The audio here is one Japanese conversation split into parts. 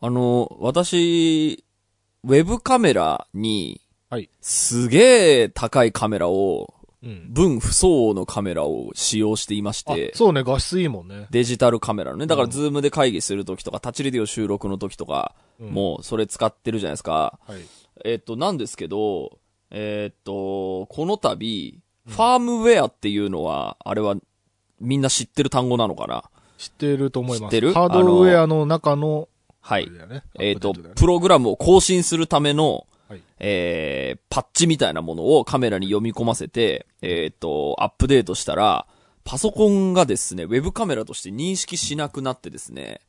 あの、私、ウェブカメラに、はい。すげえ高いカメラを、うん。分不相応のカメラを使用していまして、あ、そうね、画質いいもんね。デジタルカメラのね。だから、うんズームで会議するときとか、タッチレディオ収録のときとか、うんもう、それ使ってるじゃないですか。はい。えっと、なんですけど、えっと、この度、ファームウェアっていうのは、あれは、みんな知ってる単語なのかな？知ってると思います。知ってる？ハードウェアの中の、はいね。えっ、ートだよねプログラムを更新するための、はいえー、パッチみたいなものをカメラに読み込ませて、えっ、と、アップデートしたら、パソコンがですね、ウェブカメラとして認識しなくなってですね、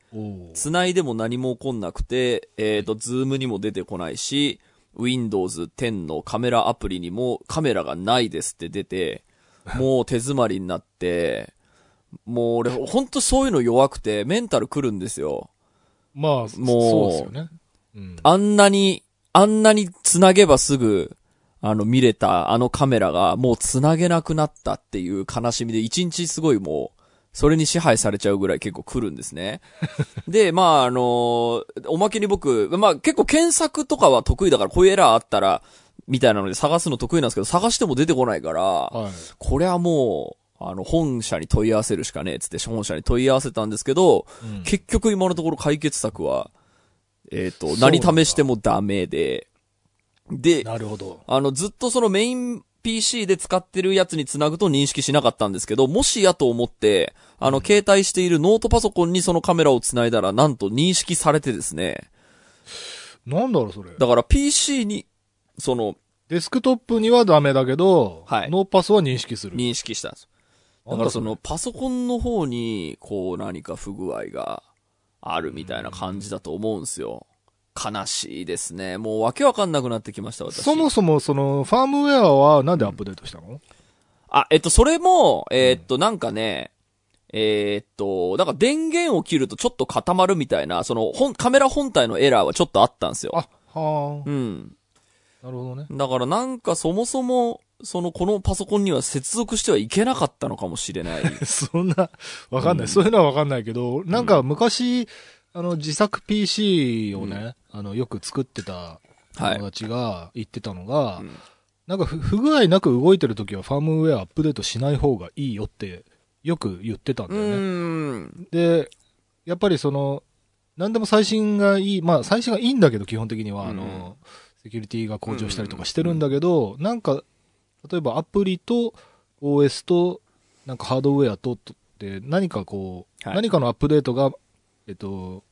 繋いでも何も起こんなくて、えっ、と、ズームにも出てこないし、Windows 10のカメラアプリにもカメラがないですって出て、もう手詰まりになって、もう俺、ほんとそういうの弱くて、メンタル来るんですよ。まあ、もうそうですよね。うん。あんなに、あんなに繋げばすぐ、あの、見れたあのカメラがもう繋げなくなったっていう悲しみで、一日すごいもう、それに支配されちゃうぐらい結構来るんですね。で、まあ、あのおまけに僕、まあ結構検索とかは得意だから、こういうエラーあったら、みたいなので探すの得意なんですけど、探しても出てこないから、はい。これはもう、あの、本社に問い合わせるしかねえ、つって本社に問い合わせたんですけど、うん結局今のところ解決策は、えっ、と、そうなんだ何試してもダメで、で、なるほど。あの、ずっとそのメイン PC で使ってるやつにつなぐと認識しなかったんですけど、もしやと思って、あの、携帯しているノートパソコンにそのカメラをつないだら、なんと認識されてですね、なんだろう、それ。だから PC に、その、デスクトップにはダメだけど、はいノーパスは認識する。認識したんです。だからその、パソコンの方に、こう何か不具合があるみたいな感じだと思うんですよ。悲しいですね。もうわけわかんなくなってきました、私。そもそもその、ファームウェアはなんでアップデートしたの、あ、えっと、それも、えーっと、なんかね、えーっと、だから電源を切るとちょっと固まるみたいな、その、本、カメラ本体のエラーはちょっとあったんですよ。あ、はうん。あ。なるほどね。だからなんかそもそも、その、このパソコンには接続してはいけなかったのかもしれない。そんな、わかんない、うん。そういうのはわかんないけど、なんか昔、あの、自作 PC をね、あの、よく作ってたはい。友。達が言ってたのが、うん。なんか不不具合なく動いてるときはファームウェアアップデートしない方がいいよって、よく言ってたんうだよね。で、やっぱりその、何でも最新がいい、まあ最新がいいんだけど、基本的には、あうん。の、セキュリティが向上したりとかしてるんだけど、なんか、例えばアプリと OS と、なんかハードウェアと、とって何かこう、はい何かのアップデートが、えっと、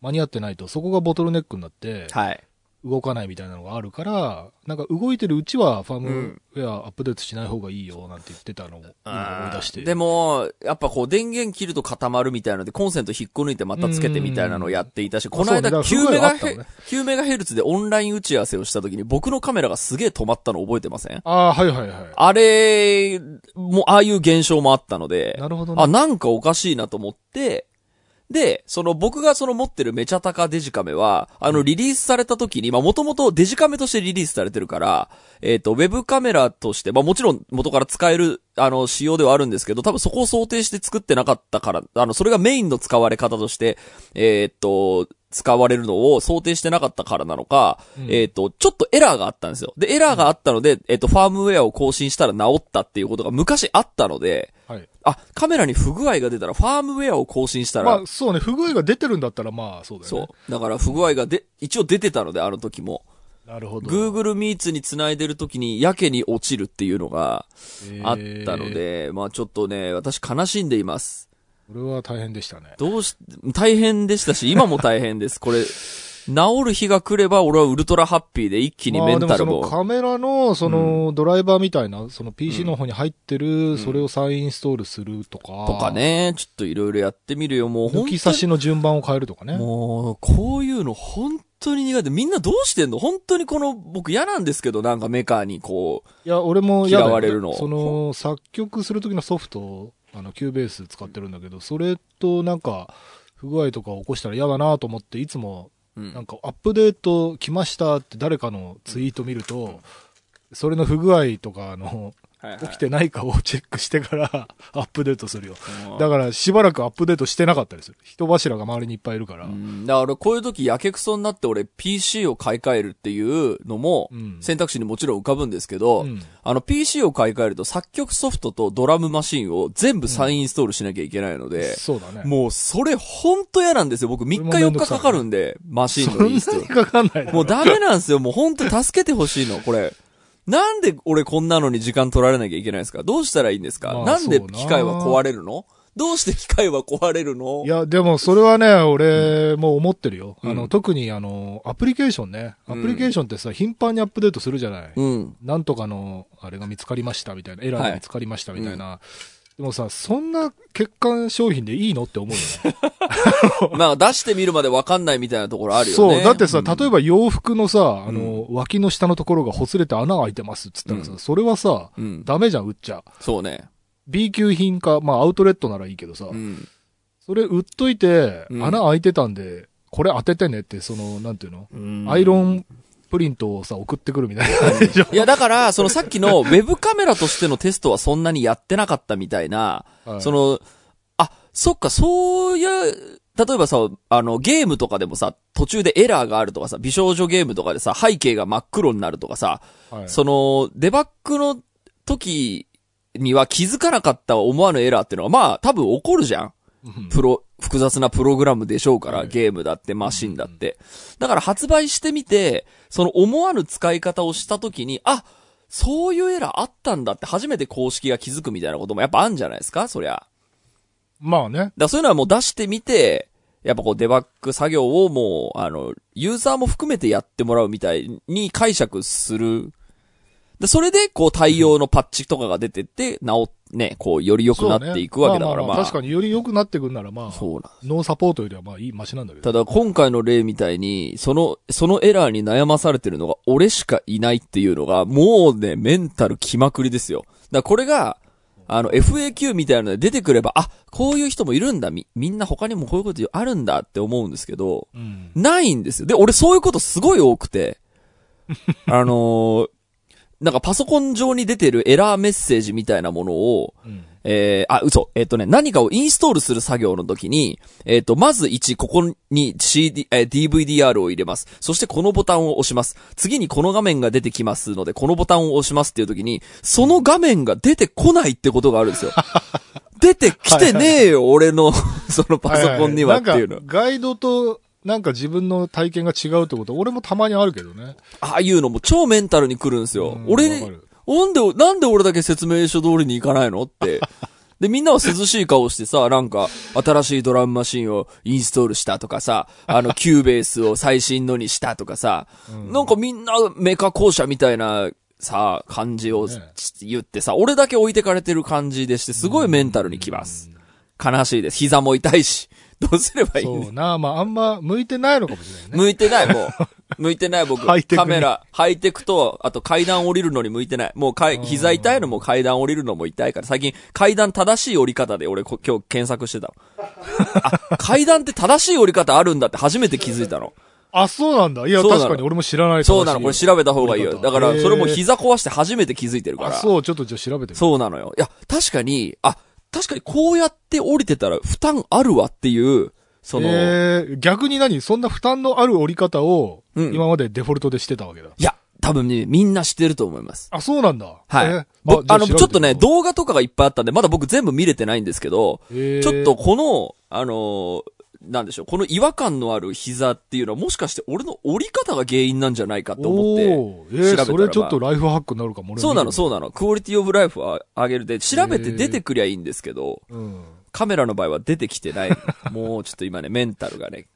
間に合ってないと、そこがボトルネックになって、はい。動かないみたいなのがあるから、なんか動いてるうちはファームうんウェアアップデートしない方がいいよ、なんて言ってたのを今思い出して。でも、やっぱこう電源切ると固まるみたいなので、コンセント引っこ抜いてまたつけてみたいなのをやっていたし、この間あそうね9メガヘね9メガヘルツでオンライン打ち合わせをした時に僕のカメラがすげえ止まったの覚えてませんああ、はいはいはい。あれ、もう、ああいう現象もあったので、なるほどね。あ、なんかおかしいなと思って、で、その僕がその持ってるメチャタカデジカメは、あのリリースされた時に、まあもともとデジカメとしてリリースされてるから、えっ、と、ウェブカメラとして、まあもちろん元から使える、あの、仕様ではあるんですけど、多分そこを想定して作ってなかったから、あの、それがメインの使われ方として、えっ、と、使われるのを想定してなかったからなのか、うんえっ、と、ちょっとエラーがあったんですよ。で、エラーがあったので、えっ、と、ファームウェアを更新したら治ったっていうことが昔あったので、はい。あ、カメラに不具合が出たら、ファームウェアを更新したら、まあそうね、不具合が出てるんだったらまあそうだよね。そう。だから不具合がで、一応出てたので、あの時も。なるほど。Google Meets に繋いでる時に、やけに落ちるっていうのがえーあったの。で、まあちょっとね、私悲しんでいます。これは大変でしたね。どうし、大変でしたし、今も大変です。これ、治る日が来れば、俺はウルトラハッピーで一気にメンタルも。まあカメラの、その、ドライバーみたいな、その PC の方に入ってる、んそれを再インストールするとか。とか。ね、ちょっといろいろやってみるよ。もう本当に抜き差しの順番を変えるとかね。もう、こういうの本当に苦手。みんなどうしてんの？本当にこの、僕嫌なんですけど、なんかメカにこう、いや、俺も嫌嫌われるのその、作曲する時のソフト、あの、 Cubase 使ってるんだけど、それとなんか、不具合とか起こしたら嫌だなと思って、いつも、うん。なんか、アップデート来ましたって誰かのツイート見ると、それの不具合とかの、起きてないかをチェックしてから アップデートするよ。うんだからしばらくアップデートしてなかったりする。人柱が周りにいっぱいいるから。うんだからこういう時やけくそになって俺 PC を買い替えるっていうのもうん選択肢にもちろん浮かぶんですけど、うんあの PC を買い替えると作曲ソフトとドラムマシンを全部再インストールしなきゃいけないので、そうだね。もうそれほんと嫌なんですよ。僕3日4日かかるんで、マシンそのインストール。かかんないもうダメなんですよ。もうほんと助けてほしいの、これ。なんで俺こんなのに時間取られなきゃいけないんですか？どうしたらいいんですか、まあなんで機械は壊れるの？どうして機械は壊れるの？いや、でもそれはね、俺も思ってるよ。うん。あの、特にあの、アプリケーションね。アうん。プリケーションってさ、頻繁にアップデートするじゃない。うん。なんとかの、あれが見つかりましたみたいな、エラーが見つかりましたみたいな。でもさ、そんな欠陥商品でいいのって思うよね。まあ出してみるまでわかんないみたいなところあるよね。そう。だってさ、うん例えば洋服のさ、あの、脇の下のところがほつれて穴が開いてますっつったらさ、うんそれはさ、うん。ダメじゃん、売っちゃ。そうね。B 級品か、まあアウトレットならいいけどさ、うん。それ売っといて、うん穴開いてたんで、これ当ててねって、その、なんていうの、うんアイロンプリントをさ、送ってくるみたいな感じでしょ。いや、だから、そのさっきのウェブカメラとしてのテストはそんなにやってなかったみたいな、はいその、あ、そっか、そういう、例えばさ、あの、ゲームとかでもさ、途中でエラーがあるとかさ、美少女ゲームとかでさ、背景が真っ黒になるとかさ、はいその、デバッグの時には気づかなかった思わぬエラーっていうのは、まあ、多分起こるじゃん。うんプロ、複雑なプログラムでしょうから、はいゲームだって、マシンだって。だから発売してみて、その思わぬ使い方をしたときに、あ、そういうエラーあったんだって初めて公式が気づくみたいなこともやっぱあるんじゃないですかそりゃ。まあね。らそういうのはもう出してみて、やっぱこうデバッグ作業をもう、あの、ユーザーも含めてやってもらうみたいに解釈する。で、それで、こう対応のパッチとかが出てって、直っ、ね、こう、より良くなっていくわけだから、まあ。確かにより良くなってくんなら、まあ、そうなんノーサポートよりはまあいい、マシなんだけど。ただ今回の例みたいに、その、そのエラーに悩まされてるのが俺しかいないっていうのが、もうね、メンタル気まくりですよ。だからこれが、あの、FAQ みたいなので出てくれば、あ、こういう人もいるんだ、み、みんな他にもこういうことあるんだって思うんですけど、うん。ないんですよ。で、俺そういうことすごい多くて、あのーなんかパソコン上に出てるエラーメッセージみたいなものを、うん。えー、あ、嘘。えっ、とね、何かをインストールする作業の時に、えっ、と、まず1、ここに CD、えー DVDR を入れます。そしてこのボタンを押します。次にこの画面が出てきますので、このボタンを押しますっていう時に、その画面が出てこないってことがあるんですよ。出てきてねえよ、俺の、そのパソコンにはっていうの。なんか、ガイドと、なんか自分の体験が違うってこと、俺もたまにあるけどね。ああいうのも超メンタルに来るんですようん。俺なんで、なんで俺だけ説明書通りに行かないの？って。で、みんなは涼しい顔してさ、なんか、新しいドラムマシンをインストールしたとかさ、あの、 Cubase を最新のにしたとかさ、うんなんかみんなメカ巧者みたいな、さ、感じをね言ってさ、俺だけ置いてかれてる感じでして、すごいメンタルにきます。悲しいです。膝も痛いし。どうすればいいそうな、まああんま向いてないのかもしれないね。向いてない、もう。向いてない、僕。ハイテクにカメラ、ハイテクと、あと階段降りるのに向いてない。もうかい、うん膝痛いのも階段降りるのも痛いから、最近階段正しい降り方で俺こ今日検索してたの。あ、階段って正しい降り方あるんだって初めて気づいたの。あ、そうなんだ。いや、そうなの確かに俺も知らないそうなの、これ調べた方がいいよ。だから、それも膝壊して初めて気づいてるから。あ、そう、ちょっとじゃあ調べてみるそうなのよ。いや、確かに、あ、確かにこうやって降りてたら負担あるわっていう、その、えー、逆に何？そんな負担のある折り方を、うん今までデフォルトでしてたわけだ。いや、多分ね、みんな知ってると思います。あ、そうなんだ。はい。えー僕あの、ちょっとね、動画とかがいっぱいあったんで、まだ僕全部見れてないんですけど、えーちょっとこの、あのーなんでしょう、この違和感のある膝っていうのはもしかして俺の折り方が原因なんじゃないかと思って、調べたらそれちょっとライフハックになるかも。俺そうなの、う。そうなの。クオリティオブライフを上げるで、調べて出てくりゃいいんですけど、うん。カメラの場合は出てきてない。もうちょっと今ね、メンタルがね、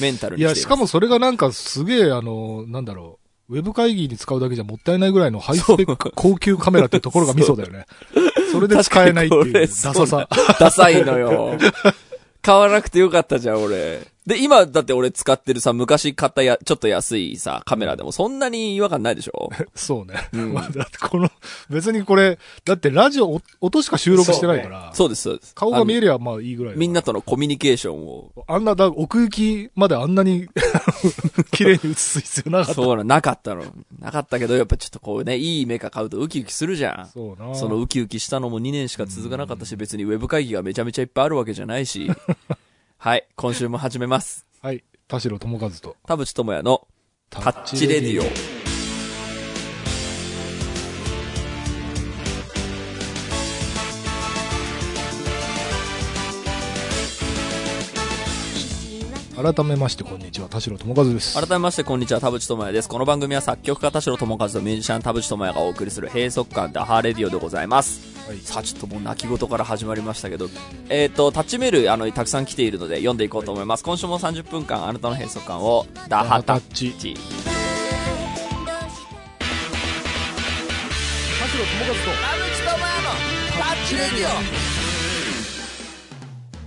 メンタルいや、に来てますしかもそれがなんかすげえ、あの、なんだろう。ウェブ会議に使うだけじゃもったいないぐらいのハイスペック高級カメラってところがミソだよね。それで使えないっていうダサさ。ダサいのよ。買わなくてよかったじゃん、俺。で、今、だって俺使ってるさ、昔買ったや、ちょっと安いさ、カメラでもそんなに違和感ないでしょ？そうね。うんまあだってこの、別にこれ、だってラジオお音しか収録してないから、そうです、そうです。顔が見える。りゃまあいいぐらいみんなとのコミュニケーションを。あんな、だ奥行きまであんなに 綺麗に映す必要なかった。そうな、なかったの。なかったけど、やっぱちょっとこうね、いいメカ買うとウキウキするじゃん。そうな。そのウキウキしたのも2年しか続かなかったし、別にウェブ会議がめちゃめちゃいっぱいあるわけじゃないし。はい、今週も始めます。はい。田代智和と。田淵智也のタッチレディオ。改めまして、こんにちは。田代智和です。改めまして、こんにちは、田淵智也です。この番組は作曲家田代智和とミュージシャン田淵智也がお送りする閉塞感ダハーレディオでございます。はいさあ、ちょっともう泣き言から始まりましたけど、えっ、と、タッチメール、あの、たくさん来ているので読んでいこうと思います。今週も30分間、あなたの閉塞感を、ダハタッチ。田代智和と。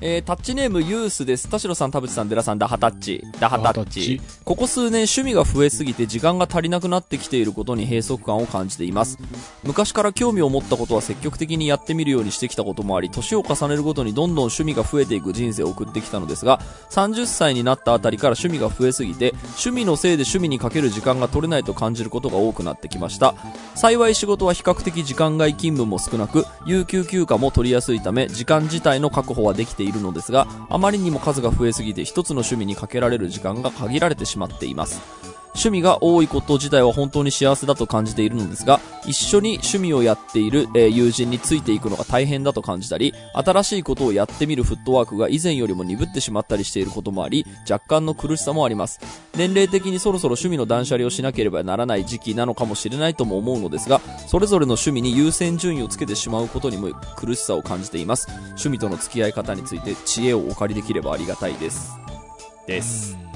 えー、タッチネームユースです。田代さん、田淵さん、デラさん、ダハタッチ。ダハタッチ。ここ数年趣味が増えすぎて時間が足りなくなってきていることに閉塞感を感じています。昔から興味を持ったことは積極的にやってみるようにしてきたこともあり、年を重ねるごとにどんどん趣味が増えていく人生を送ってきたのですが、30歳になったあたりから趣味が増えすぎて、趣味のせいで趣味にかける時間が取れないと感じることが多くなってきました。幸い仕事は比較的時間外勤務も少なく、有給休暇も取りやすいため、時間自体の確保はできていいるのですが、あまりにも数が増えすぎて一つの趣味にかけられる時間が限られてしまっています。趣味が多いこと自体は本当に幸せだと感じているのですが、一緒に趣味をやっている、えー友人についていくのが大変だと感じたり、新しいことをやってみるフットワークが以前よりも鈍ってしまったりしていることもあり、若干の苦しさもあります。年齢的にそろそろ趣味の断捨離をしなければならない時期なのかもしれないとも思うのですが、それぞれの趣味に優先順位をつけてしまうことにも苦しさを感じています。趣味との付き合い方について知恵をお借りできればありがたいです。です。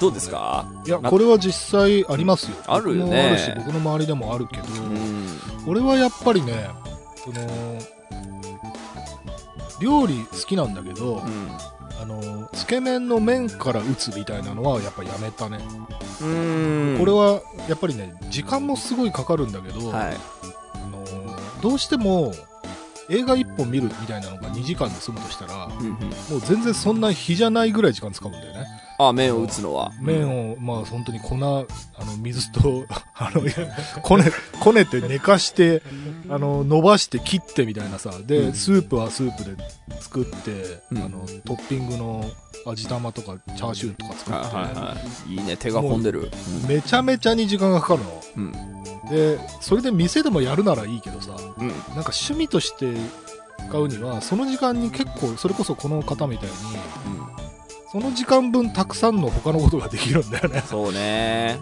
どうですか？いや、なこれは実際ありますよ。あるよねあるし、僕の周りでもあるけど、うん。俺はやっぱりね、その、料理好きなんだけど、あの、つけ麺の麺から打つみたいなのはやっぱやめたね。うん。これはやっぱりね、時間もすごいかかるんだけど、はい。あのどうしても映画1本見るみたいなのが2時間で済むとしたら、うんうんもう全然そんな日じゃないぐらい時間使うんだよね。あ、麺を打つのは。麺を、まあ本当に粉、あの、水と、あの、こね、こねて寝かして、あの、伸ばして切ってみたいなさ。で、うんスープはスープで作って、うんあの、トッピングの味玉とかチャーシューとか作って、はいはいはい。いいね、手が込んでる。めちゃめちゃに時間がかかるの。うん。で、それで店でもやるならいいけどさ、うん。なんか趣味として使うには、その時間に結構、それこそこの方みたいに、うん。その時間分たくさんの他のことができるんだよね。そうね。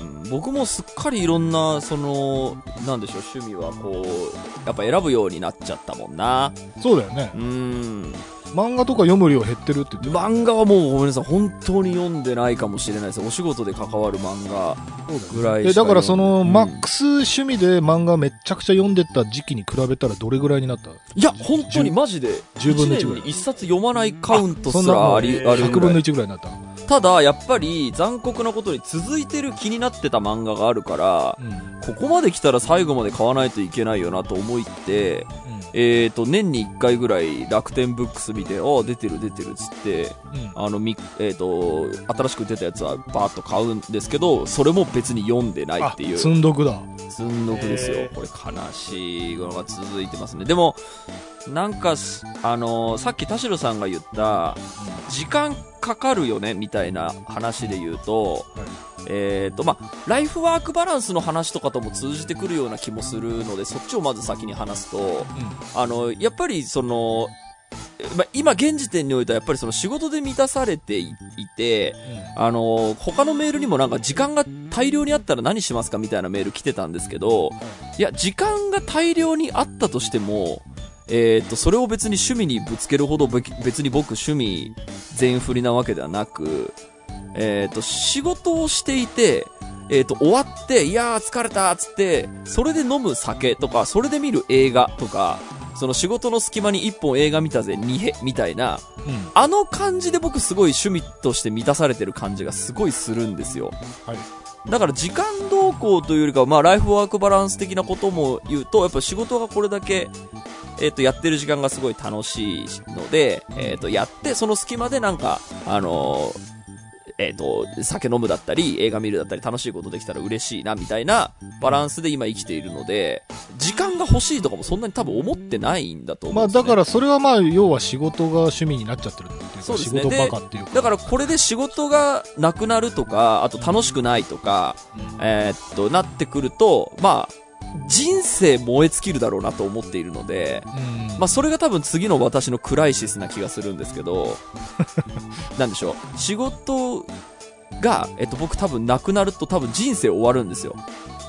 うん、僕もすっかりいろんな、その、なんでしょう、趣味はこう、やっぱ選ぶようになっちゃったもんな。そうだよねう。ん。漫画とか読む量減ってるって言ってる漫画はもうごめんなさい、本当に読んでないかもしれないです。お仕事で関わる漫画ぐらいでしかだからその、うんマックス趣味で漫画めっちゃくちゃ読んでた時期に比べたらどれぐらいになった？いや、本当にマジで、10分の1 1ぐらい年に1冊読まないカウントすらあり、ある100分のぐらい。1ぐらいになった。ただ、やっぱり残酷なことに続いてる気になってた漫画があるから、うん。ここまで来たら最後まで買わないといけないよなと思いって、えーと、年に1回ぐらい楽天ブックス見て、ああ、出てる出てるっつって、うん。あの、み、えーと、新しく出たやつはバーッと買うんですけど、それも別に読んでないっていう。積んどくだ。積んどくですよこれ悲しいのが続いてますね。でも、なんかす、あのーさっき田代さんが言った、時間かかるよね、みたいな話で言うと、えっ、と、まあ、ライフワークバランスの話とかとも通じてくるような気もするので、そっちをまず先に話すと、あの、やっぱりその、まあ、今現時点においてはやっぱりその仕事で満たされていいて、あの、他のメールにもなんか時間が大量にあったら何しますかみたいなメール来てたんですけど、いや、時間が大量にあったとしても、えっ、と、それを別に趣味にぶつけるほどべ別に僕趣味全振りなわけではなく、えっ、と、仕事をしていて、えっ、と、終わって、いやー疲れたっつって、それで飲む酒とか、それで見る映画とか、その仕事の隙間に一本映画見たぜ、にへ、みたいな、うん。うん。あの感じで僕すごい趣味として満たされてる感じがすごいするんですよ。はい。だから時間動向というよりかは、まあライフワークバランス的なことも言うと、やっぱ仕事がこれだけえっ、と、やってる時間がすごい楽しいので、えっ、と、やって、その隙間でなんか、あのーえっ、と、酒飲むだったり、映画見るだったり、楽しいことできたら嬉しいな、みたいなバランスで今生きているので、時間が欲しいとかもそんなに多分思ってないんだと思まあうんですよ、ね。だからそれはまあ要は仕事が趣味になっちゃってるっていうか、そうですね仕事バカっていうか。だからこれで仕事がなくなるとか、あと楽しくないとか、えーっと、なってくると、まあ、人生燃え尽きるだろうなと思っているので、うん、まあそれが多分次の私のクライシスな気がするんですけど、なんでしょう、仕事が、えっと僕多分なくなると多分人生終わるんですよ。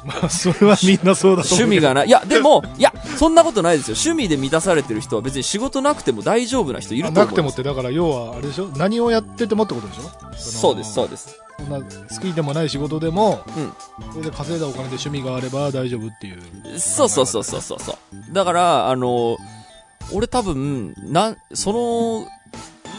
まあそれはみんなそうだと思う。趣味がない。いや、でも、いや、そんなことないですよ。趣味で満たされてる人は別に仕事なくても大丈夫な人いるあと思います。なくてもって、だから要はあれでしょ？何をやっててもってことでしょ？そうです、そうです。そんな好きでもない仕事でも、うんそれで稼いだお金で趣味があれば大丈夫っていう。そうそうそうそうそうそう。だから、あの、俺多分、なん、その、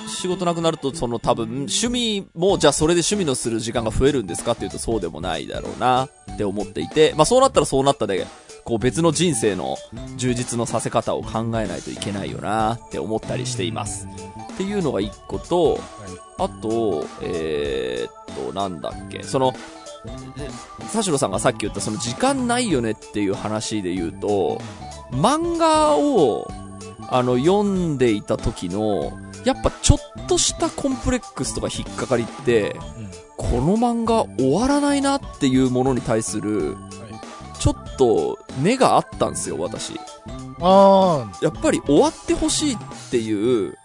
仕事なくなると、その多分、趣味も、じゃあそれで趣味のする時間が増えるんですかっていうとそうでもないだろうなって思っていて、まあそうなったらそうなったで、こう別の人生の充実のさせ方を考えないといけないよなって思ったりしています。っていうのが一個と、あと、えー、っと、なんだっけ、その、え田代さんがさっき言ったその時間ないよねっていう話で言うと、漫画を、あの、読んでいた時の、やっぱちょっとしたコンプレックスとか引っかかりって、うんこの漫画終わらないなっていうものに対する、ちょっと根があったんですよ、私。あやっぱり終わってほしいっていう、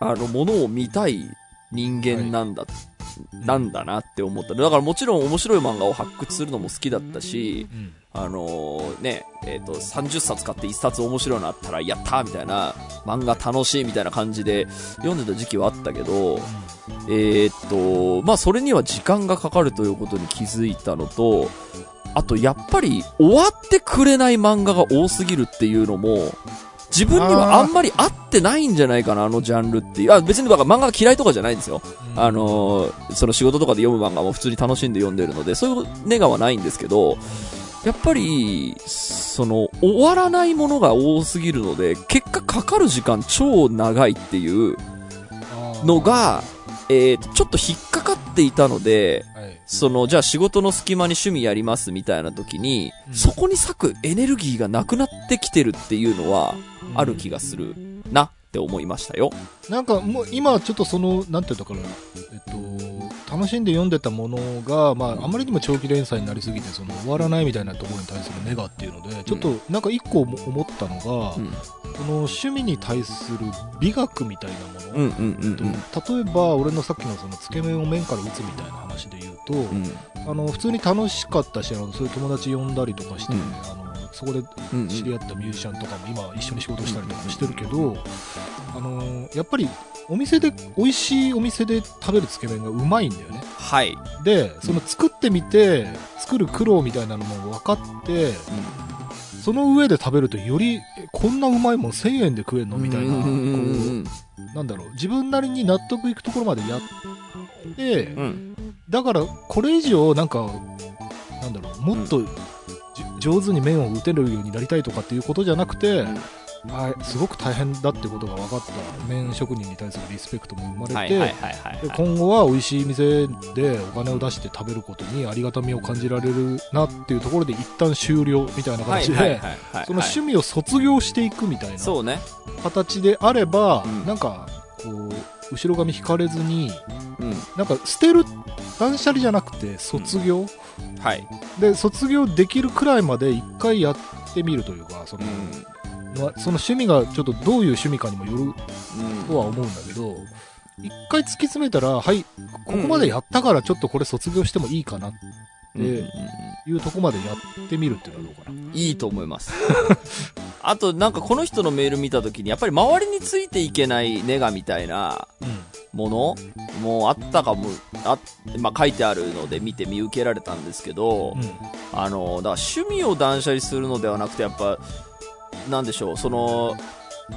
あ、うん。あの、ものを見たい人間なんだ、なんだなって思った。だからもちろん面白い漫画を発掘するのも好きだったし、うん。あのーね、えっ、と、30冊買って1冊面白いのあったら、やったーみたいな、漫画楽しいみたいな感じで読んでた時期はあったけど、えっ、と、まあ、それには時間がかかるということに気づいたのと、あと、やっぱり、終わってくれない漫画が多すぎるっていうのも、自分にはあんまり合ってないんじゃないかな、あのジャンルっていう。あ、別にだから漫画が嫌いとかじゃないんですよ。あのーその仕事とかで読む漫画も普通に楽しんで読んでるので、そういうネガはないんですけど、やっぱり、その、終わらないものが多すぎるので、結果かかる時間超長いっていうのが、えーと、ちょっと引っかかっていたので、はい。その、じゃあ仕事の隙間に趣味やりますみたいな時に、うんそこに割くエネルギーがなくなってきてるっていうのは、ある気がするなって思いましたよ。なんかもう今ちょっとその、なんていうのかな、えっと、楽しんで読んでたものが、まあ、あまりにも長期連載になりすぎて、その終わらないみたいなところに対するネガっていうので、ちょっとなんか一個思思ったのが、うん。その趣味に対する美学みたいなもの。例えば俺のさっきのそのつけ麺を麺から打つみたいな話で言うと、うんあの普通に楽しかったしあのそういう友達呼んだりとかして、うんそこでうんうん。知り合ったミュージシャンとかも今一緒に仕事したりとかもしてるけど、あのやっぱりお店で美味しいお店で食べるつけ麺がうまいんだよね。はい。でその作ってみて作る苦労みたいなのも分かってその上で食べるとよりえこんなうまいもん1000円で食えんのみたいなこうんうんうんうなんだろう。自分なりに納得いくところまでやって、うん。うん。だからこれ以上なんかなんだろう。もっと、じ上手に麺を打てるようになりたいとかっていうことじゃなくて、はい、すごく大変だってことが分かった麺職人に対するリスペクトも生まれて。今後は美味しい店でお金を出して食べることにありがたみを感じられるなっていうところで一旦終了みたいな形で。その趣味を卒業していくみたいな。形であれば、うんなんかこう後ろ髪引かれずにうん。なんか捨てる断捨離じゃなくて卒業、はい。で卒業できるくらいまで一回やってみるというかその,、まあその趣味がちょっとどういう趣味かにもよるうん。とは思うんだけど一回突き詰めたらはいここまでやったからちょっとこれ卒業してもいいかなっうんうんうんうんていうとこまでやってみるっていうのはどうかな、いいと思います。あと、なんかこの人のメール見たときに、やっぱり周りについていけないネガみたいなもの？もあったかも、あ、まあ、書いてあるので見て見受けられたんですけど、うん。あの、だから趣味を断捨離するのではなくて、やっぱ、なんでしょう、その、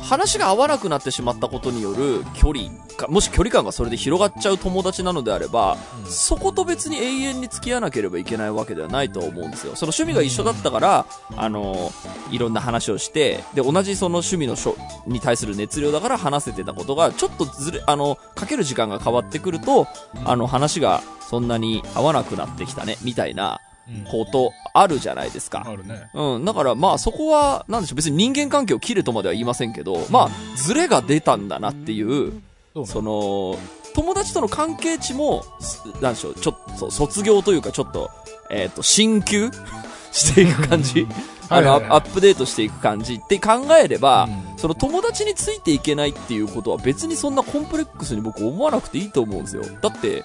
話が合わなくなってしまったことによる距離か、もし距離感がそれで広がっちゃう友達なのであれば、うんそこと別に永遠に付き合わなければいけないわけではないと思うんですよ。その趣味が一緒だったから、あの、いろんな話をして、で、同じその趣味のしょに対する熱量だから話せてたことが、ちょっとずれ、あの、かける時間が変わってくると、あの、話がそんなに合わなくなってきたね、みたいなうんことあるじゃないですか。あるね。うん。だからまあそこは、なんでしょう、別に人間関係を切るとまでは言いませんけど、まあ、ズレが出たんだなっていう、その、友達との関係値も、すなんでしょう、ちょっと、卒業というかちょっと、えっ、と、進級 していく感じあの、はいはいはい。アップデートしていく感じって考えれば、うん。その友達についていけないっていうことは別にそんなコンプレックスに僕思わなくていいと思うんですよ。だって、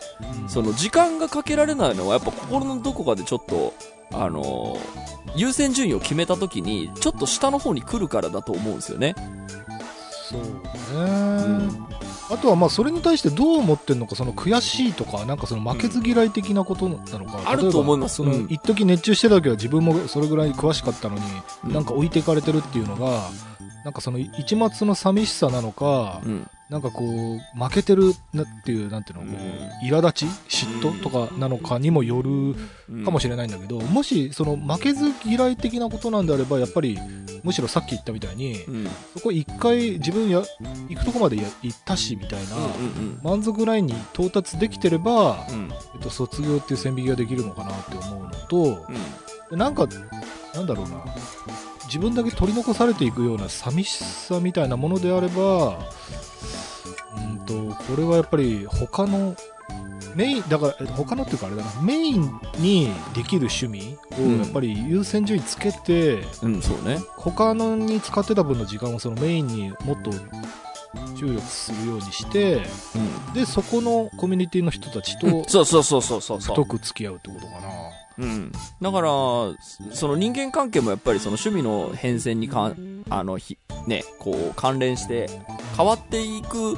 その時間がかけられないのはやっぱ心のどこかでちょっと、あのー優先順位を決めた時に、ちょっと下の方に来るからだと思うんですよね。そうね、んあとはまあそれに対してどう思ってんのかその悔しいとかなんかその負けず嫌い的なことなのか、あると思います。そのうん。一時熱中してた時は自分もそれぐらい詳しかったのに、うんなんか置いていかれてるっていうのがなんかその一末の寂しさなのか、うん。なんかこう負けてるなっていうなんていうのこう苛立ち嫉妬とかなのかにもよるかもしれないんだけど、もしその負けず嫌い的なことなんであればやっぱりむしろさっき言ったみたいに。そこ一回自分や行くとこまでや行ったしみたいな、うん。満足ラインに到達できてれば、うん。えっと、卒業っていう線引きができるのかなって思うのとうん。なんかなんだろうな自分だけ取り残されていくような寂しさみたいなものであればうんとこれはやっぱり他のメインだからえっと他のっていうかあれだなメインにできる趣味うんをやっぱり優先順位つけて、うん、そうね。他のに使ってた分の時間をそのメインにもっと注力するようにしてうん。でそこのコミュニティの人たちとそうそうそうそうそうそう。太く付き合うってことかな。うん。だから、その人間関係もやっぱりその趣味の変遷にかん、あの、ひ、ね、こう関連して変わっていく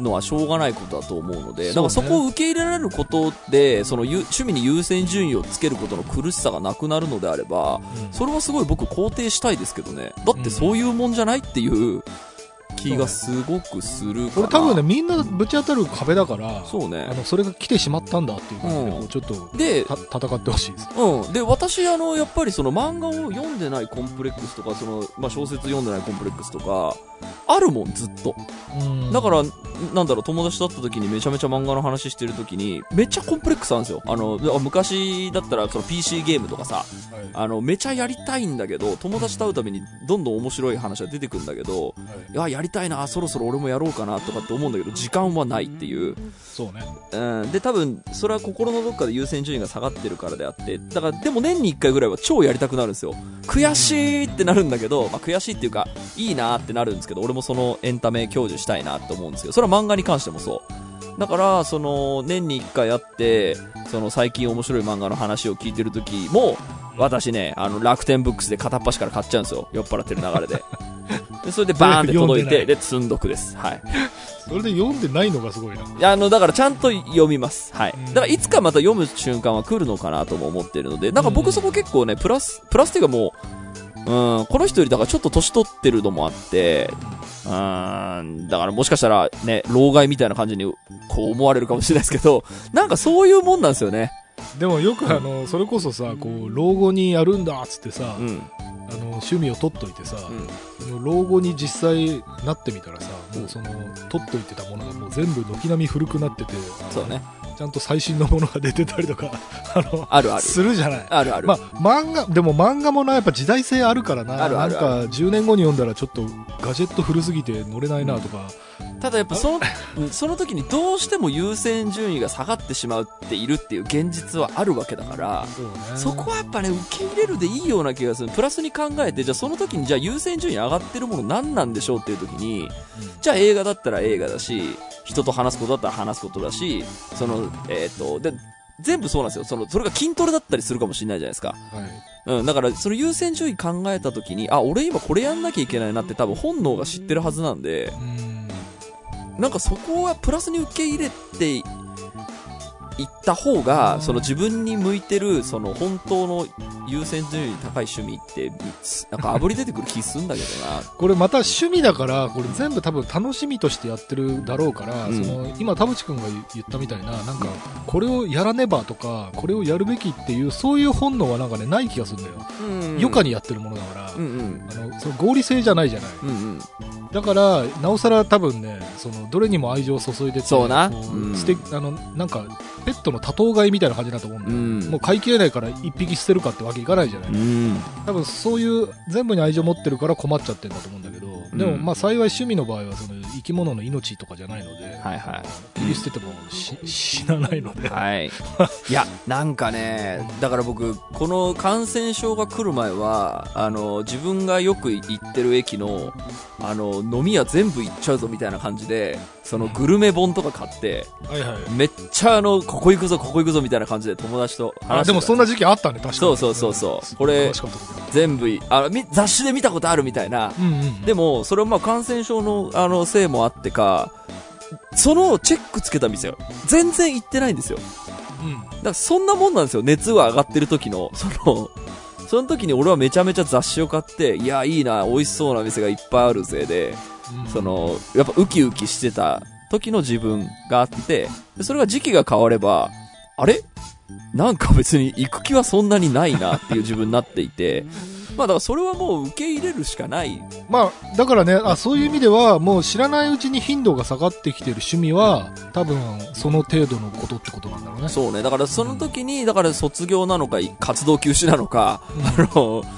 のはしょうがないことだと思うので、だからそこを受け入れられることで、そのゆ趣味に優先順位をつけることの苦しさがなくなるのであれば、それはすごい僕肯定したいですけどね。だってそういうもんじゃないっていう気がすごくする。これ多分ね、みんなぶち当たる壁だから、そうねあの、それが来てしまったんだっていう感じで、うんちょっとで、た戦ってほしいです。うん。で、私、あの、やっぱりその漫画を読んでないコンプレックスとか、その、まあ、小説読んでないコンプレックスとか、あるもん、ずっと。うんだから、なんだろう、友達と会った時にめちゃめちゃ漫画の話してる時に、めっちゃコンプレックスあるんですよ。あの、あ昔だったら、その PC ゲームとかさ、はいあの、めちゃやりたいんだけど、友達と会うたびにどんどん面白い話が出てくるんだけど、いや、やりたいな、そろそろ俺もやろうかなとかって思うんだけど、時間はないっていう。そうね。うん、で多分それは心のどっかで優先順位が下がってるからであってだからでも年に1回ぐらいは超やりたくなるんですよ。悔しいってなるんだけど、まあ、悔しいっていうかいいなってなるんですけど俺もそのエンタメ享受したいなって思うんですけどそれは漫画に関してもそう。だからその年に1回会ってその最近面白い漫画の話を聞いてる時も私ねあの楽天ブックスで片っ端から買っちゃうんですよ。酔っ払ってる流れででそれでバーンって届いてで積んどくですはい それで読んでないのがすごいな。いや、あの、だからちゃんと読みます。はいうん。だからいつかまた読む瞬間は来るのかなとも思ってるので、なんか僕そこ結構ね、プラス、プラスっていうかもう、うん、この人よりだからちょっと年取ってるのもあって、うん、だからもしかしたらね、老害みたいな感じにこう思われるかもしれないですけど、なんかそういうもんなんですよね。でもよくあの、それこそさ、こう、老後にやるんだっつってさ、うん。あの、趣味を取っといてさ、うん。老後に実際なってみたらさ、もうその、取っといてたものがもう全部軒並み古くなってて、そうね。ちゃんと最新のものが出てたりとか、あの、あるある。するじゃない。あるある。まあ、漫画、でも漫画もな、やっぱ時代性あるからな。あるあるあるなんか、10年後に読んだらちょっとガジェット古すぎて乗れないなとか。ただやっぱその、うんその時にどうしても優先順位が下がってしまうっているっていう現実はあるわけだから、そうねそこはやっぱね、受け入れるでいいような気がする。プラスに考えて、じゃあその時にじゃあ優先順位上がってるもの何なんでしょうっていう時に、じゃあ映画だったら映画だし、人と話すことだったら話すことだし、その、えっ、と、で、全部そうなんですよ。その、それが筋トレだったりするかもしれないじゃないですか。はい。うん、だから、その優先順位考えた時に、あ、俺今これやんなきゃいけないなって多分本能が知ってるはずなんで、うん。なんかそこはプラスに受け入れて行った方が、その自分に向いてる、その本当の優先順位高い趣味って、なんか炙り出てくる気すんだけどな。これまた趣味だから、これ全部多分楽しみとしてやってるだろうから、うんその今田淵君が言ったみたいな、なんか、これをやらねばとか、これをやるべきっていう、そういう本能はなんかね、ない気がするんだよ。うん余暇にやってるものだから、うんうん。あの、その合理性じゃないじゃない。うんうん。だから、なおさら多分ね、その、どれにも愛情を注いでて、そうなこうん素敵、あの、なんか、ペットの多頭飼いみたいな感じだと思うんだよ。うん。もう飼いきれないから一匹捨てるかってわけいかないじゃない。うん。多分そういう全部に愛情持ってるから困っちゃってるんだと思うんだけど、でもうんまあ幸い趣味の場合はその生き物の命とかじゃないので、はいはい。切り捨ててもし死なないので、はい。いや、なんかね、だから僕、この感染症が来る前は、あの、自分がよく行ってる駅の、あの、飲み屋全部行っちゃうぞみたいな感じで、そのグルメ本とか買って、はいはい。めっちゃあの、ここ行くぞ、ここ行くぞみたいな感じで友達と話してでもそんな時期あったね、確かに。そうそうそうそうこれ全部い、あみ雑誌で見たことあるみたいな。うんうん。でも、それはまあ感染症の、あの、せいもあってか、そのチェックつけた店よ。全然行ってないんですよ。うん、だからそんなもんなんですよ、熱が上がってる時の、その、その時に俺はめちゃめちゃ雑誌を買って、いや、いいな、美味しそうな店がいっぱいあるぜで、うんそ、の、やっぱウキウキしてた時の自分があって、でそれが時期が変われば、あれ？なんか別に行く気はそんなにないなっていう自分になっていて、まあだからそれはもう受け入れるしかない。まあ、だからねあ、そういう意味では、もう知らないうちに頻度が下がってきてる趣味は、多分その程度のことってことなんだろうね。そうね。だからその時に、だから卒業なのか、活動休止なのか、あの、で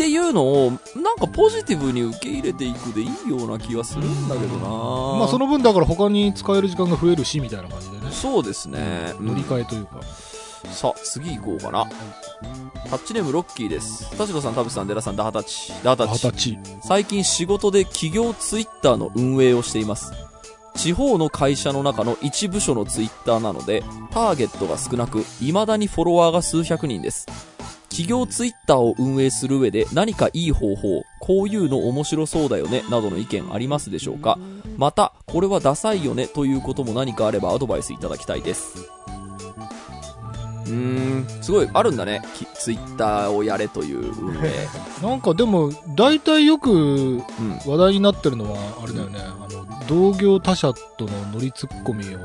っていうのを、なんかポジティブに受け入れていくでいいような気がするんだけどなまあその分だから他に使える時間が増えるしみたいな感じでね、そうですね。うん乗り換えというか、さあ、次行こうかな。タッチネームロッキーです。田代さん、田淵さん、デラさん、ダハタチ。ダハタチ。最近仕事で企業ツイッターの運営をしています。地方の会社の中の一部署のツイッターなので、ターゲットが少なく、未だにフォロワーが数百人です。企業ツイッターを運営する上で何かいい方法、こういうの面白そうだよね、などの意見ありますでしょうか？また、これはダサいよね、ということも何かあればアドバイスいただきたいです。うーん、すごい、あるんだね。きツイッターをやれという運営。なんかでも大体よくうん。話題になってるのはあれだよね、あの同業他社との乗りツッコミを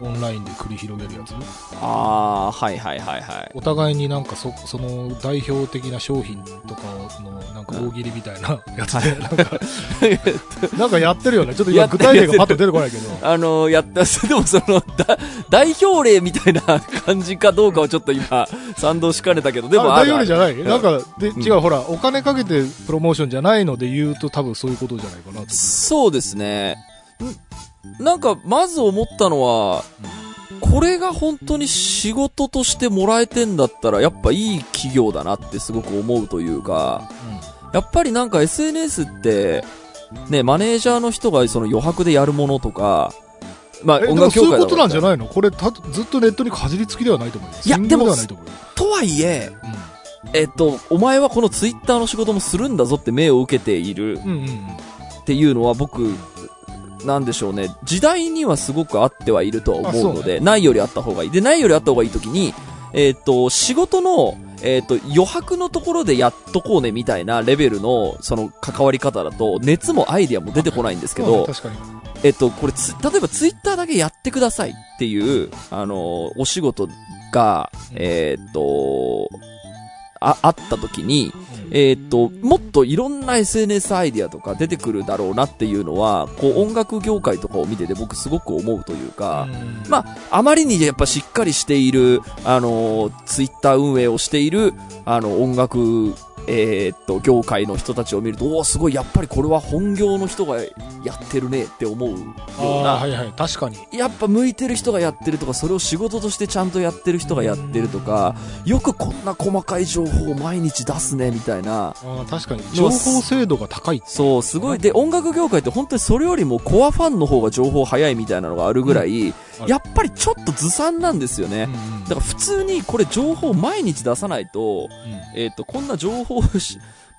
オンラインで繰り広げるやつ？あー、はいはいはいはい。お互いになんかそその代表的な商品とかのなんか大喜利みたいなやつでなんか なんかやってるよね。ちょっと今具体例がパッと出てこないけど。あの、やった、でもその、だ、代表例みたいな感じかどうかはちょっと今、賛同しかねたけど、でもあある。大丈夫じゃない、ん。なんかでうん。違うほらお金かけてプロモーションじゃないので言うと多分そういうことじゃないかなとそうですね。んなんか、まず思ったのは、これが本当に仕事としてもらえてんだったら、やっぱいい企業だなってすごく思うというか、やっぱりなんか SNS って、ね、マネージャーの人がその余白でやるものとか、まあ音もそういうことなんじゃいないの？これたずっとネットにかじりつきではないと思うよ。いやでもとはいえ、うん。えっと、お前はこのツイッターの仕事もするんだぞって目を受けているっていうのは僕、なんでしょうね。時代にはすごくあってはいるとは思うので、ねないよりあった方がいい。で、ないよりあった方がいいときに、えっ、と、仕事の、えっ、と、余白のところでやっとこうねみたいなレベルの、その関わり方だと、熱もアイディアも出てこないんですけど、ねえっと、これつ、例えばツイッターだけやってくださいっていう、あの、お仕事が、えっと、あ、あった時に、えーっと、もっといろんな SNS アイディアとか出てくるだろうなっていうのは、こう音楽業界とかを見てて僕すごく思うというか、うん。まあ、あまりにやっぱしっかりしている、あの、ツイッター運営をしている、あの、音楽、えーっと、業界の人たちを見ると、おおすごい、やっぱりこれは本業の人がやってるねって思うような、はいはい。確かに。やっぱ向いてる人がやってるとか、それを仕事としてちゃんとやってる人がやってるとか、よくこんな細かい情報を毎日出すね、みたいな。あー確かに。情報精度が高い。そう、すごい。で、音楽業界って本当にそれよりもコアファンの方が情報早いみたいなのがあるぐらい、うんやっぱりちょっとずさんなんですよね。だから普通にこれ情報毎日出さないと、えっ、と、こんな情報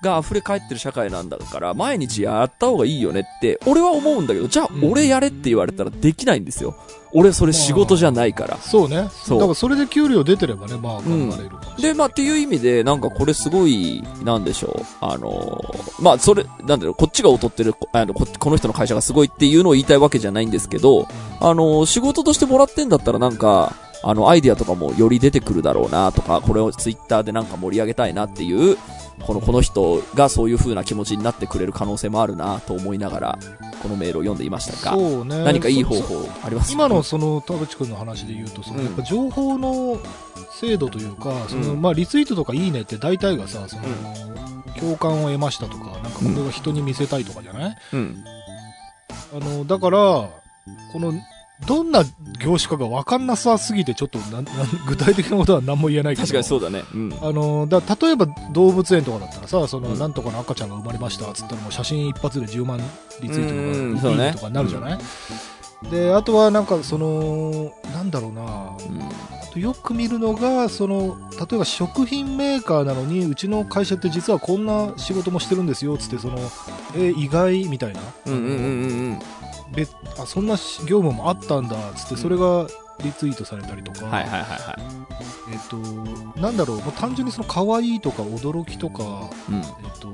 が溢れ返ってる社会なんだから、毎日やった方がいいよねって、俺は思うんだけど、じゃあうん俺やれって言われたらできないんですよ。俺それ仕事じゃないから。そうね。そうだからそれで給料出てればね、まあ頑張れるかもしれない。で、まあ、っていう意味で、なんかこれすごい、なんでしょう。あのーまあ、それ、なんだろう、こっちが劣ってる、こあのここの人の会社がすごいっていうのを言いたいわけじゃないんですけど、あのー仕事としてもらってんだったらなんか、あの、アイディアとかもより出てくるだろうなとか、これをツイッターでなんか盛り上げたいなっていう、この、この人がそういう風な気持ちになってくれる可能性もあるなと思いながら、このメールを読んでいましたが、そうね。何かいい方そ法あります？今のその田淵君の話で言うとその、うん。やっぱ情報の精度というか、そのうんまあ、リツイートとかいいねって大体がさその、共感を得ましたとかなんかこれが人に見せたいとかじゃない、うん。あのだからこのどんな業種かが分かんなさすぎてちょっとなんなん 具体的なことは何も言えないけど。確かにそうだね。うん。あのだ例えば動物園とかだったらさその、うん。なんとかの赤ちゃんが生まれましたっつったらもう写真一発で10万リツイうん。ートとか、になるじゃない、であとはなんかそのなんだろうな。うん。あとよく見るのがその例えば食品メーカーなのにうちの会社って実はこんな仕事もしてるんですよっつってそのえ意外みたいな、うんうんうんうん別あそんなし業務もあったんだっつってそれがリツイートされたりとか、うん。はいはいはいはい。えっ、となんだろうもう単純にその可愛いとか驚きとかうん。えっと、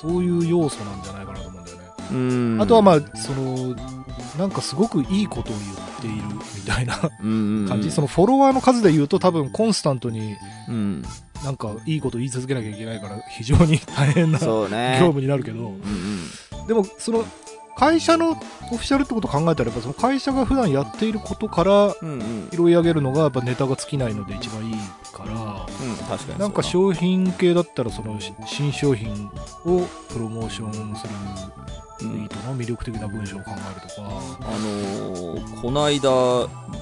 そういう要素なんじゃないかなと思うんだよね。うんあとはまあ、その、なんかすごくいいことを言っているみたいな感感じ。そのフォロワーの数で言うと多分コンスタントにうん。なんかいいこと言い続けなきゃいけないから非常に大変な業そうね。務になるけど、うんうん。でもその会社のオフィシャルってことを考えたらやっぱその会社が普段やっていることから。拾い上げるのがやっぱネタが尽きないので一番いいから、うん、確かに。なんか商品系だったらそのし新商品をプロモーションするうんいいとな魅力的な文章を考えるとか、あのー、こないだ、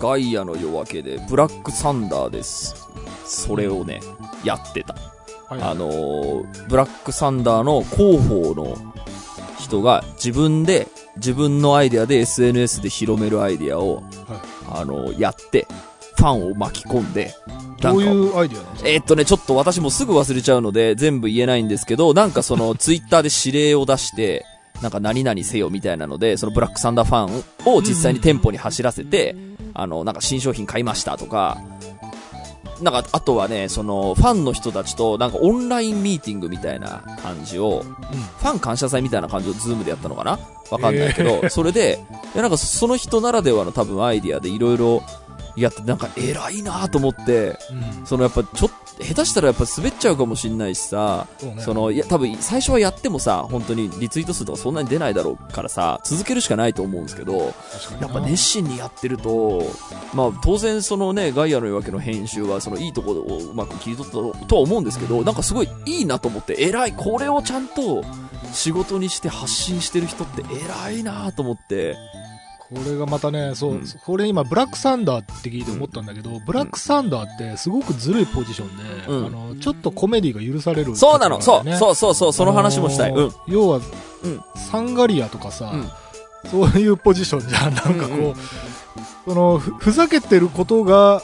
ガイアの夜明けで、ブラックサンダーです。それをね、やってた。はいあのー、ブラックサンダーの広報の人が自分で、自分のアイデアで SNS で広めるアイデアを、あのーやって、ファンを巻き込んで、どういうアイデアなんですか？えーっとね、ちょっと私もすぐ忘れちゃうので、全部言えないんですけど、なんかその、ツイッターで指令を出して、なんか何々せよみたいなので、そのブラックサンダーファンを実際に店舗に走らせて、あの、なんか新商品買いましたとか、なんか、あとはね、その、ファンの人たちと、なんかオンラインミーティングみたいな感じを、ファン感謝祭みたいな感じをズームでやったのかな？わかんないけど、それで、いやなんかその人ならではの多分アイディアでいろいろやって、なんか偉いなと思って、うん。うんそのやっぱちょっと、下手したらやっぱ滑っちゃうかもしんないしさ、そうね。その、いや、多分最初はやってもさ、本当にリツイート数とかそんなに出ないだろうからさ、続けるしかないと思うんですけど、やっぱ熱心にやってると、まあ当然そのね、ガイアの夜明けの編集はそのいいところをうまく切り取ったとは思うんですけど、なんかすごいいいなと思って、偉い、これをちゃんと仕事にして発信してる人って偉いなと思って、これがまたねそう、うん。これ今ブラックサンダーって聞いて思ったんだけど、ブラックサンダーってすごくずるいポジションで、うん。あのちょっとコメディが許されるそうなの、そう、うそうそうそう、その話もしたい。うんあのー。要は、うん。サンガリアとかさ、うん。そういうポジションじゃん。なんかこう、うんうん。そのふふざけてることが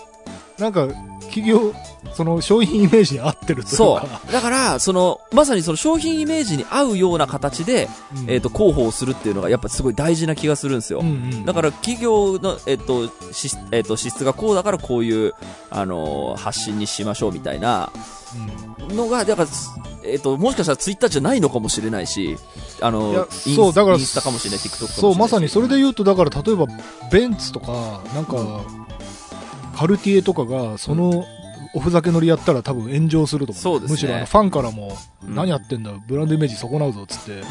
なんか企業その商品イメージに合ってるというそかう。だから、その、まさにその商品イメージに合うような形で、うんえっ、と、広報をするっていうのがやっぱすごい大事な気がするんですよ。うんうんだから企業の、えっ、と、しえっ、と、資質がこうだからこういう、あのー発信にしましょうみたいなうんのが、だから、えっ、と、もしかしたらツイッターじゃないのかもしれないし、あのいやインスそうだからインスタかもしれない、TikTok かもしれないし。そうまさにそれで言うとだから例えばベンツとかなんか、カルティエとかがそのおふざけ乗りやったら多分炎上すると思うそうですねむしろあのファンからも、うん何やってんだブランドイメージ損なうぞっつってう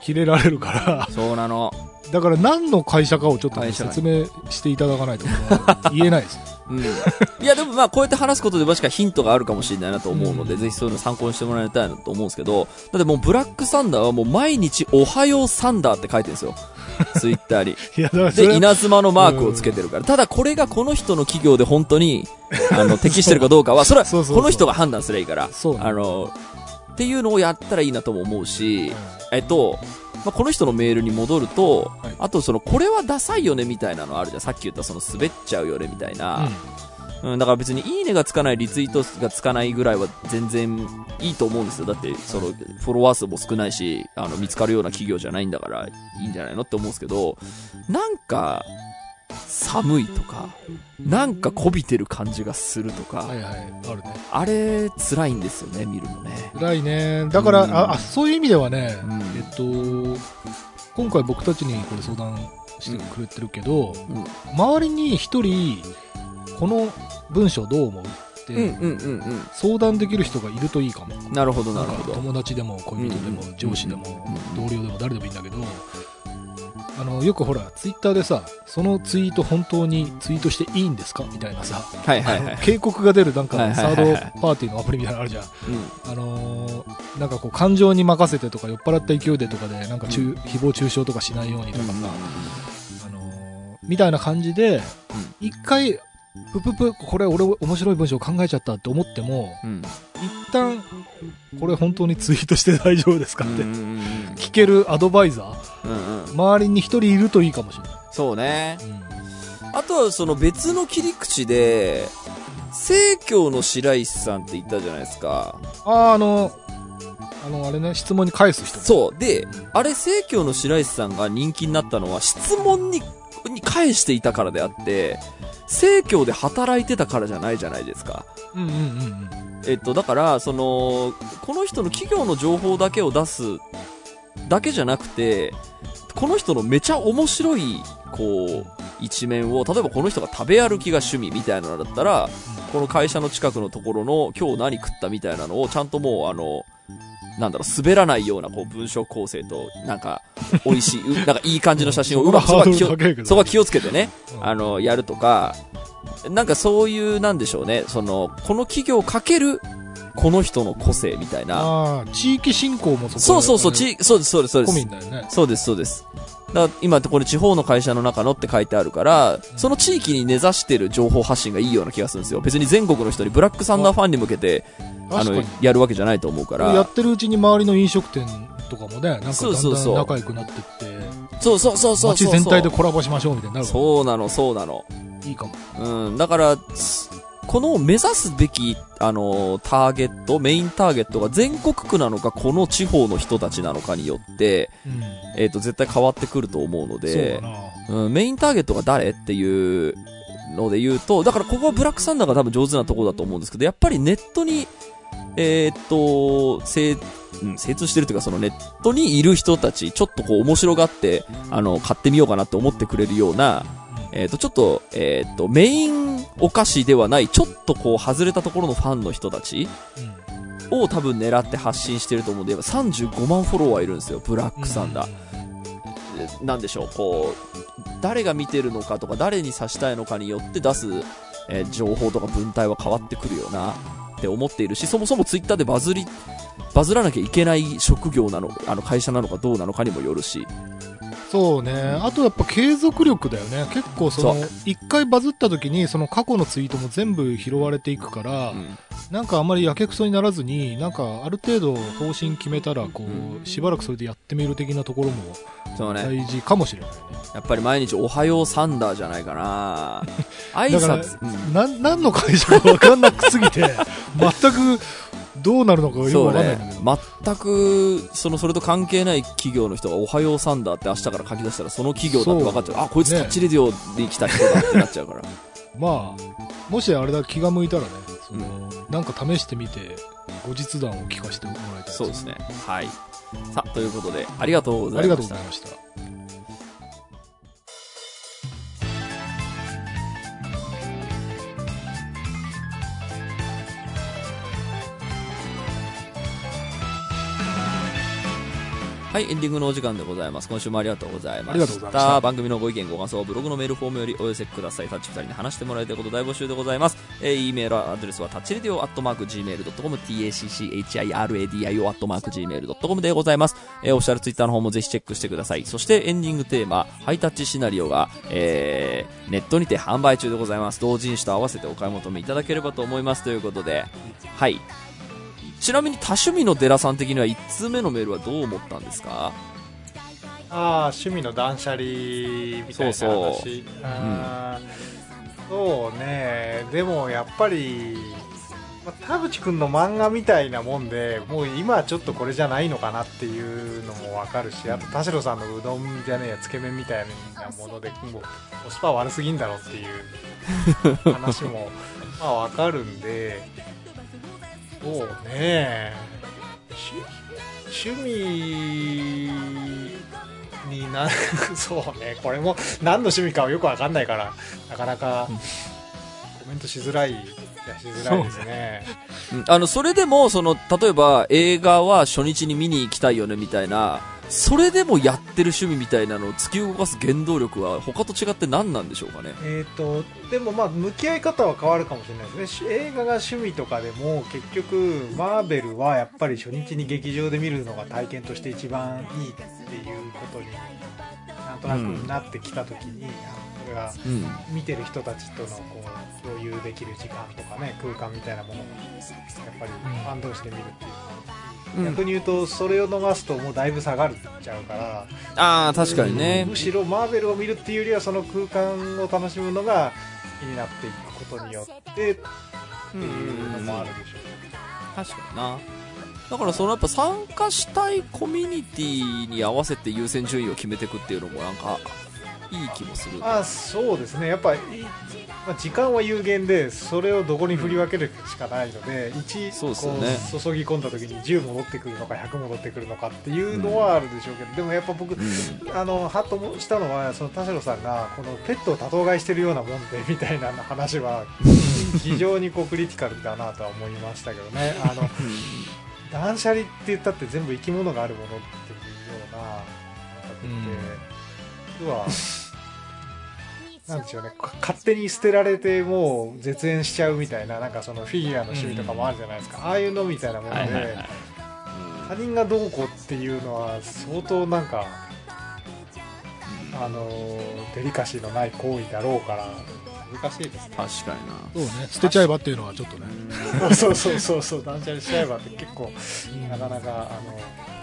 キレられるからん。そうなの。だから何の会社かをちょっと説明していただかないと言えないです うん。いや、でもまあ、こうやって話すことでもしかヒントがあるかもしれないなと思うので、うんぜひそういうの参考にしてもらいたいなと思うんですけど、だってもうブラックサンダーはもう毎日おはようサンダーって書いてるんですよ。ツイッターに。いやだからそで、れ稲妻のマークをつけてるから。ただこれがこの人の企業で本当に、あの、適してるかどうかは、それは、そうそうそうこの人が判断すればいいから。そうあの、っていうのをやったらいいなとも思うし、えっと、まあ、この人のメールに戻ると、はいあとその、これはダサいよねみたいなのあるじゃん。さっき言ったその滑っちゃうよねみたいな。うん、だから別にいいねがつかない、リツイートがつかないぐらいは全然いいと思うんですよ。だって、その、フォロワー数も少ないし、あの、見つかるような企業じゃないんだから、いいんじゃないのって思うんですけど、なんか、寒いとか、なんかこびてる感じがするとか、はいはい、あるね。あれ、辛いんですよね、見るのね。辛いね。だから、うんああ、そういう意味ではね、うんえっと、今回僕たちにこれ相談してくれてるけど、うん。周りに一人、この文章どう思う？って、うんうんうん相談できる人がいるといいかも。うん。なるほどなるほど。友達でも恋人でもうん上司でもうん同僚でも誰でもいいんだけど、あの、よくほら、ツイッターでさ、そのツイート本当にツイートしていいんですか？みたいなさ、はいはいはい。警告が出るなんかはいサードパーティーのアプリみたいなのあるじゃん。うん。あのーなんかこう感情に任せてとか酔っ払った勢いでとかでなんか中、誹謗中傷とかしないようにとかさ、あのーみたいな感じで、一回、ぷぷぷ、これ俺面白い文章考えちゃったって思っても、うん。一旦、これ本当にツイートして大丈夫ですかって聞けるアドバイザー、うんうん。周りに一人いるといいかもしれない。そうね。うんあとはその別の切り口で、聖教の白石さんって言ったじゃないですか。あーあの、あの、あれね、質問に返す人ね。そう。で、あれ聖教の白石さんが人気になったのは質問に、に返していたからであって、聖教で働いてたからじゃないじゃないですか。うんうんうんうん。えっと、だから、その、この人の企業の情報だけを出すだけじゃなくて、この人のめちゃ面白い、こう、一面を、例えばこの人が食べ歩きが趣味みたいなのだったら、この会社の近くのところの今日何食ったみたいなのをちゃんともうあの、なんだろう、滑らないようなこう文章構成と、なんか、美味しい、うなんかいい感じの写真をうまく、そこは気をつけてね、うんあの、やるとか、なんかそういう、なんでしょうね、その、この企業かける、この人の個性みたいな。地域振興もそこそうそうそう、そうです、そうです、そうです。んだよね。そうです、そうです。だ今これ地方の会社の中のって書いてあるから、その地域に根ざしてる情報発信がいいような気がするんですよ。別に全国の人にブラックサンダーファンに向けて、あのやるわけじゃないと思うから。やってるうちに周りの飲食店とかもね、なんかだんだん仲良くなってって、そうそうそうそう。街全体でコラボしましょうみたいになるかそうなの、そうなの。らいいかも。うん、だから、すこの目指すべき、あの、ターゲット、メインターゲットが全国区なのか、この地方の人たちなのかによって、うん。えっ、と、絶対変わってくると思うのそうでだ、な。うん、メインターゲットが誰っていうので言うと、だからここはブラックサンダーが多分上手なところだと思うんですけど、やっぱりネットに、えーっと、精、うん、精通してるというか、そのネットにいる人たち、ちょっとこう面白がって、あの、買ってみようかなって思ってくれるような、えーっと、ちょっと、えーっと、メインお菓子ではない、ちょっとこう外れたところのファンの人たちうん。を多分狙って発信してると思うんで、35万フォロワーいるんですよ、ブラックサンダー。なんでしょう、こう、誰が見てるのかとか、誰に指したいのかによって出す、えー情報とか文体は変わってくるよな、って思っているし、そもそもツイッターでバズり、バズらなきゃいけない職業なの、あの会社なのかどうなのかにもよるし、そうね。あとやっぱ継続力だよね。結構その一回バズった時に、その過去のツイートも全部拾われていくから、うんなんかあんまりやけくそにならずに、なんかある程度方針決めたら、こう、しばらくそれでやってみる的なところもそうね、大事かもしれないね。やっぱり毎日おはようサンダーじゃないかな 挨だから拶、うんなん、何の会社か分かんなくすぎて、全くどうなるのかよくそう分かんないんだねけど。。全く、その、それと関係ない企業の人が、おはようサンダーって明日から書き出したら、その企業だって分かっちゃう。あ、こいつねタッチレディオに来た人だってなっちゃうから。まあ、もしあれだ、気が向いたらね、その、なんか試してみて、後日談を聞かせてもらいたいそうですね。はい。さあ、ということで、ありがとうございました。ありがとうございました。はい、エンディングのお時間でございます。今週もありがとうございました。した番組のご意見、ご感想、ブログのメールフォームよりお寄せください。タッチ2人に話してもらいたいこと大募集でございます。えー、e メールアドレスはタッチレディオアットマーク Gmail.com、tacchiradio アットマーク Gmail.com でございます。えー、オフィシャルツイッターの方もぜひチェックしてください。そしてエンディングテーマ、ハイタッチシナリオが、えー、ネットにて販売中でございます。同人誌と合わせてお買い求めいただければと思います。ということで、はい。ちなみに多趣味の寺さん的には1通目のメールはどう思ったんですか？ああ趣味の断捨離みたいな話。そうそう。あーそうね。でもやっぱり、まあ、田淵君の漫画みたいなもんでもう今はちょっとこれじゃないのかなっていうのも分かるしあと田代さんのうどんじゃねえやつけ麺みたいなものでもうコスパ悪すぎんだろっていう話も まあ分かるんでそうね。趣趣味になそうね。これも何の趣味かはよく分かんないからなかなかコメントしづらいしづらいですね。あの、それでも、その、例えば映画は初日に見に行きたいよねみたいな、それでもやってる趣味みたいなのを突き動かす原動力は他と違って何なんでしょうかね。えー、とでもまあ向き合い方は変わるかもしれないですねし映画が趣味とかでも結局マーベルはやっぱり初日に劇場で見るのが体験として一番いいっていうことになんとなくなってきた時に、あのこれがうん。見てる人たちとのこう共有できる時間とかね空間みたいなものをやっぱりファン同士で見るっていううん逆に言うとそれを逃すともうだいぶ下がっちゃうからああ、確かにねむ。しろマーベルを見るっていうよりはその空間を楽しむのが気になっていくことによってっていうのもあるでしょ確かにな。だからそのやっぱ参加したいコミュニティに合わせて優先順位を決めていくっていうのもなんか、いい気もする。あそうですね。やっぱり、まあ、時間は有限でそれをどこに振り分けるしかないので1そう注ぎ込んだ時に10戻ってくるのか100戻ってくるのかっていうのはあるでしょうけど、でもやっぱ僕、うん。あのハッとしたのはその田代さんがこのペットを多頭飼いしてるようなもんでみたいな話は非常にこうクリティカルだなとは思いましたけどね。あの断捨離って言ったって全部生き物があるものっていうような感覚で、要は。なんでしょうね。か勝手に捨てられてもう絶縁しちゃうみたいななんかそのフィギュアの趣味とかもあるじゃないですか、ああいうのみたいなもので、はいはいはい。他人がどうこうっていうのは相当なんかあのデリカシーのない行為だろうから。難しいですね。確かにな。そうね。捨てちゃえばっていうのはちょっとね。そうそうそうそう。断捨離しちゃえばって結構なかなかあの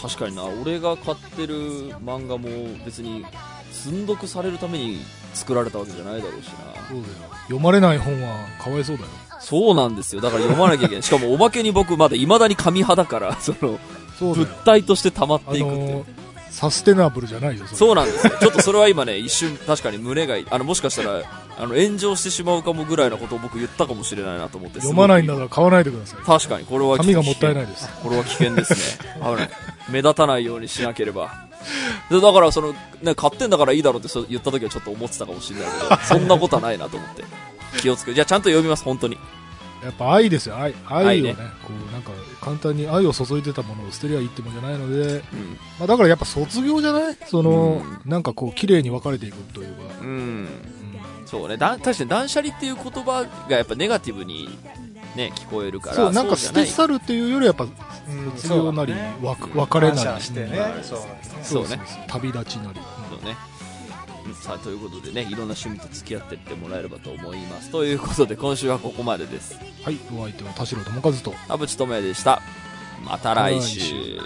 確かにな。俺が買ってる漫画も別に積読されるために作られたわけじゃないだろうしな。そうだよ。読まれない本はかわいそうだよ。そうなんですよ。だから読まなきゃいけない。しかもおまけに僕まだ未だに紙派だからその物体として溜まっあていくっていう。のサステナブルじゃないよそうなんですよ。ちょっとそれは今ね一瞬確かに胸がい。あのもしかしたらあの炎上してしまうかもぐらいのことを僕言ったかもしれないなと思って読まないんだすから買わないでください確かにこれは紙がもったいないですこれは危険ですね。危ない。目立たないようにしなければ。でだから、その、ね、買ってんだからいいだろうって言った時はちょっと思ってたかもしれないけど、そんなことはないなと思って。気をつけじゃあちゃんと読みます、本当に。やっぱ愛ですよ愛愛をね愛ねこうなんか簡単に愛を注いでたものを捨てりゃいいってもんじゃないので、うん。まあ、だからやっぱ卒業じゃない？その、うなんかこう綺麗に分かれていくというか、うん。うんそうね。だ確かに断捨離っていう言葉がやっぱネガティブにね、聞こえるから。そうなんか捨て去るっていうよりやっぱうん卒業なり、そうだねわ別れなりしてねうんそうですねそうね旅立ちなり、そうね。うんさあ、ということでね、いろんな趣味と付き合ってってもらえればと思います。ということで、今週はここまでです。はいお相手は田代智和と田淵智也でした。また来週。